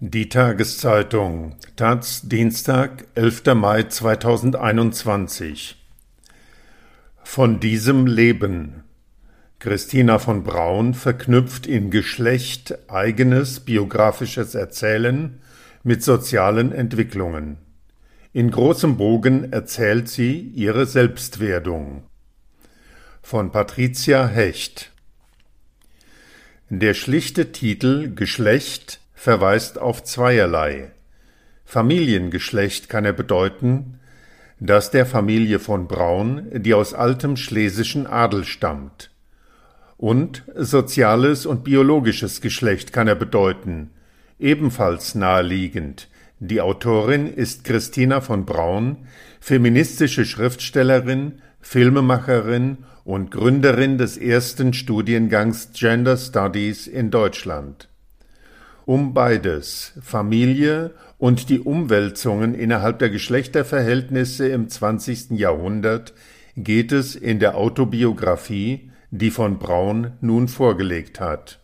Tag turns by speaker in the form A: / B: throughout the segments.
A: Die Tageszeitung Taz Dienstag, 11. Mai 2021 Von diesem Leben Christina von Braun verknüpft in Geschlecht eigenes biografisches Erzählen mit sozialen Entwicklungen. In großem Bogen erzählt sie ihre Selbstwerdung. Von Patricia Hecht Der schlichte Titel Geschlecht verweist auf zweierlei. Familiengeschlecht kann er bedeuten, das der Familie von Braun, die aus altem schlesischen Adel stammt. Und soziales und biologisches Geschlecht kann er bedeuten, ebenfalls naheliegend. Die Autorin ist Christina von Braun, feministische Schriftstellerin, Filmemacherin und Gründerin des ersten Studiengangs Gender Studies in Deutschland. Um beides, Familie und die Umwälzungen innerhalb der Geschlechterverhältnisse im 20. Jahrhundert, geht es in der Autobiografie, die von Braun nun vorgelegt hat.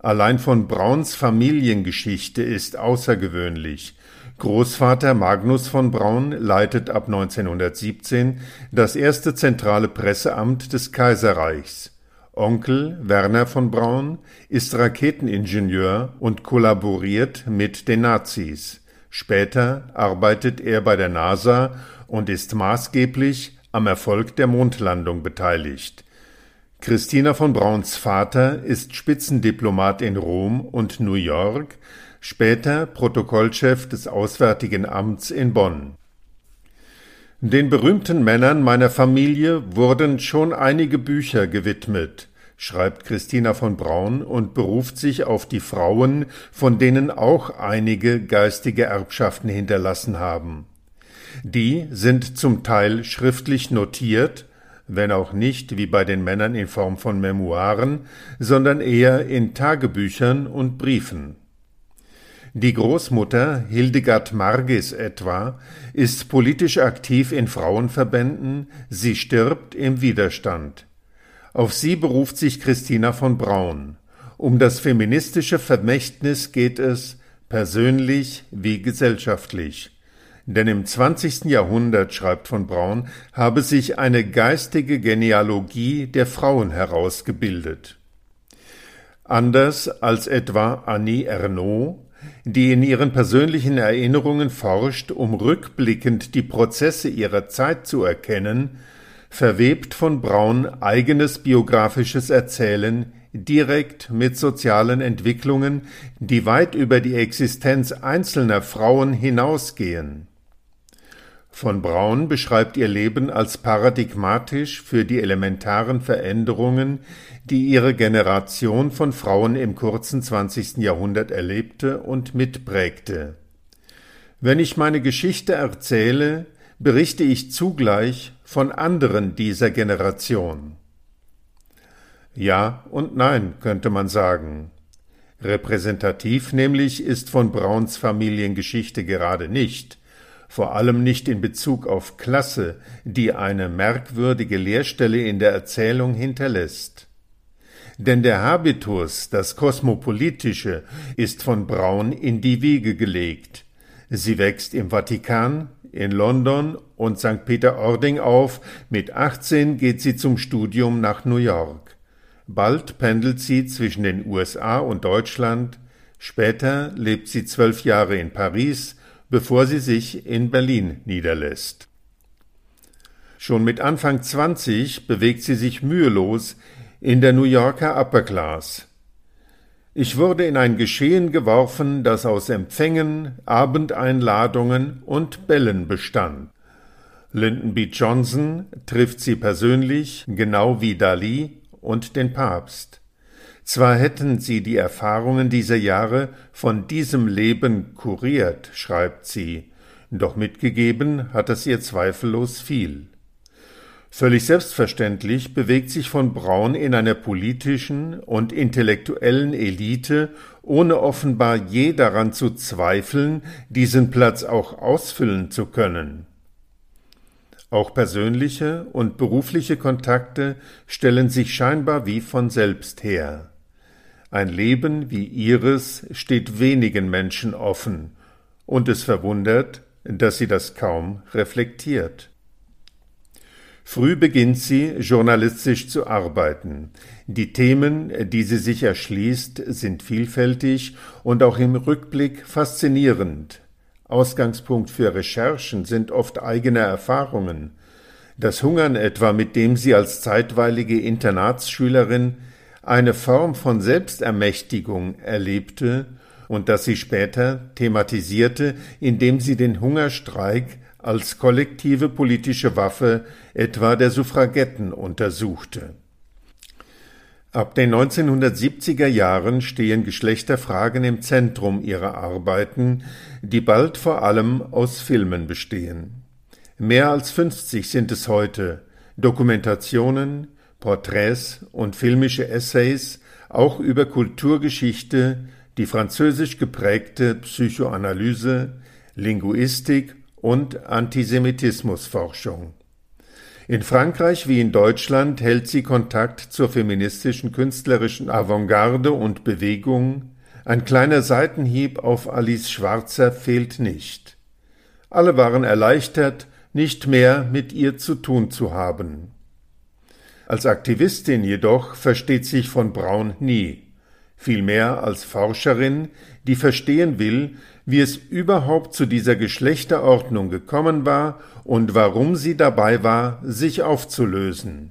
A: Allein von Brauns Familiengeschichte ist außergewöhnlich. Großvater Magnus von Braun leitet ab 1917 das erste zentrale Presseamt des Kaiserreichs. Onkel Werner von Braun ist Raketeningenieur und kollaboriert mit den Nazis. Später arbeitet er bei der NASA und ist maßgeblich am Erfolg der Mondlandung beteiligt. Christina von Brauns Vater ist Spitzendiplomat in Rom und New York, später Protokollchef des Auswärtigen Amts in Bonn. Den berühmten Männern meiner Familie wurden schon einige Bücher gewidmet, schreibt Christina von Braun und beruft sich auf die Frauen, von denen auch einige geistige Erbschaften hinterlassen haben. Die sind zum Teil schriftlich notiert, wenn auch nicht wie bei den Männern in Form von Memoiren, sondern eher in Tagebüchern und Briefen. Die Großmutter Hildegard Margis etwa ist politisch aktiv in Frauenverbänden, sie stirbt im Widerstand. Auf sie beruft sich Christina von Braun. Um das feministische Vermächtnis geht es, persönlich wie gesellschaftlich. Denn im 20. Jahrhundert, schreibt von Braun, habe sich eine geistige Genealogie der Frauen herausgebildet. Anders als etwa Annie Ernaux die in ihren persönlichen Erinnerungen forscht, um rückblickend die Prozesse ihrer Zeit zu erkennen, verwebt von Braun eigenes biografisches Erzählen direkt mit sozialen Entwicklungen, die weit über die Existenz einzelner Frauen hinausgehen. Von Braun beschreibt ihr Leben als paradigmatisch für die elementaren Veränderungen, die ihre Generation von Frauen im kurzen 20. Jahrhundert erlebte und mitprägte. Wenn ich meine Geschichte erzähle, berichte ich zugleich von anderen dieser Generation. Ja und nein, könnte man sagen. Repräsentativ nämlich ist von Brauns Familiengeschichte gerade nicht, vor allem nicht in Bezug auf Klasse, die eine merkwürdige Leerstelle in der Erzählung hinterlässt. Denn der Habitus, das Kosmopolitische, ist von Braun in die Wiege gelegt. Sie wächst im Vatikan, in London und St. Peter-Ording auf, mit 18 geht sie zum Studium nach New York. Bald pendelt sie zwischen den USA und Deutschland, später lebt sie zwölf Jahre in Paris, bevor sie sich in Berlin niederlässt. Schon mit Anfang 20 bewegt sie sich mühelos in der New Yorker Upper Class. Ich wurde in ein Geschehen geworfen, das aus Empfängen, Abendeinladungen und Bällen bestand. Lyndon B. Johnson trifft sie persönlich, genau wie Dali und den Papst. Zwar hätten sie die Erfahrungen dieser Jahre von diesem Leben kuriert, schreibt sie, doch mitgegeben hat es ihr zweifellos viel. Völlig selbstverständlich bewegt sich von Braun in einer politischen und intellektuellen Elite, ohne offenbar je daran zu zweifeln, diesen Platz auch ausfüllen zu können. Auch persönliche und berufliche Kontakte stellen sich scheinbar wie von selbst her. Ein Leben wie ihres steht wenigen Menschen offen, und es verwundert, dass sie das kaum reflektiert. Früh beginnt sie, journalistisch zu arbeiten. Die Themen, die sie sich erschließt, sind vielfältig und auch im Rückblick faszinierend. Ausgangspunkt für Recherchen sind oft eigene Erfahrungen. Das Hungern etwa, mit dem sie als zeitweilige Internatsschülerin eine Form von Selbstermächtigung erlebte und das sie später thematisierte, indem sie den Hungerstreik als kollektive politische Waffe etwa der Suffragetten untersuchte. Ab den 1970er Jahren stehen Geschlechterfragen im Zentrum ihrer Arbeiten, die bald vor allem aus Filmen bestehen. Mehr als 50 sind es heute, Dokumentationen, Porträts und filmische Essays auch über Kulturgeschichte, die französisch geprägte Psychoanalyse, Linguistik und Antisemitismusforschung. In Frankreich wie in Deutschland hält sie Kontakt zur feministischen künstlerischen Avantgarde und Bewegung. Ein kleiner Seitenhieb auf Alice Schwarzer fehlt nicht. Alle waren erleichtert, nicht mehr mit ihr zu tun zu haben. Als Aktivistin jedoch versteht sich von Braun nie, vielmehr als Forscherin, die verstehen will, wie es überhaupt zu dieser Geschlechterordnung gekommen war und warum sie dabei war, sich aufzulösen.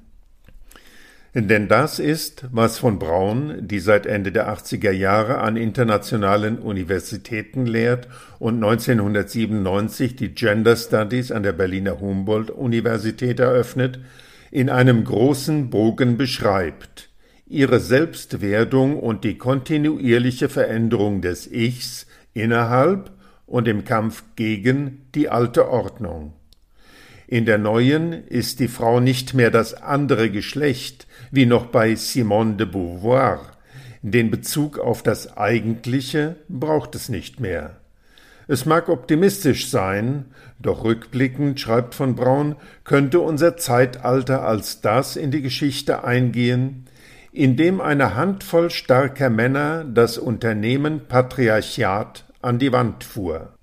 A: Denn das ist, was von Braun, die seit Ende der 80er Jahre an internationalen Universitäten lehrt und 1997 die Gender Studies an der Berliner Humboldt Universität eröffnet, in einem großen Bogen beschreibt, ihre Selbstwerdung und die kontinuierliche Veränderung des Ichs innerhalb und im Kampf gegen die alte Ordnung. In der neuen ist die Frau nicht mehr das andere Geschlecht, wie noch bei Simone de Beauvoir. Den Bezug auf das Eigentliche braucht es nicht mehr. Es mag optimistisch sein, doch rückblickend, schreibt von Braun, könnte unser Zeitalter als das in die Geschichte eingehen, in dem eine Handvoll starker Männer das Unternehmen Patriarchat an die Wand fuhr.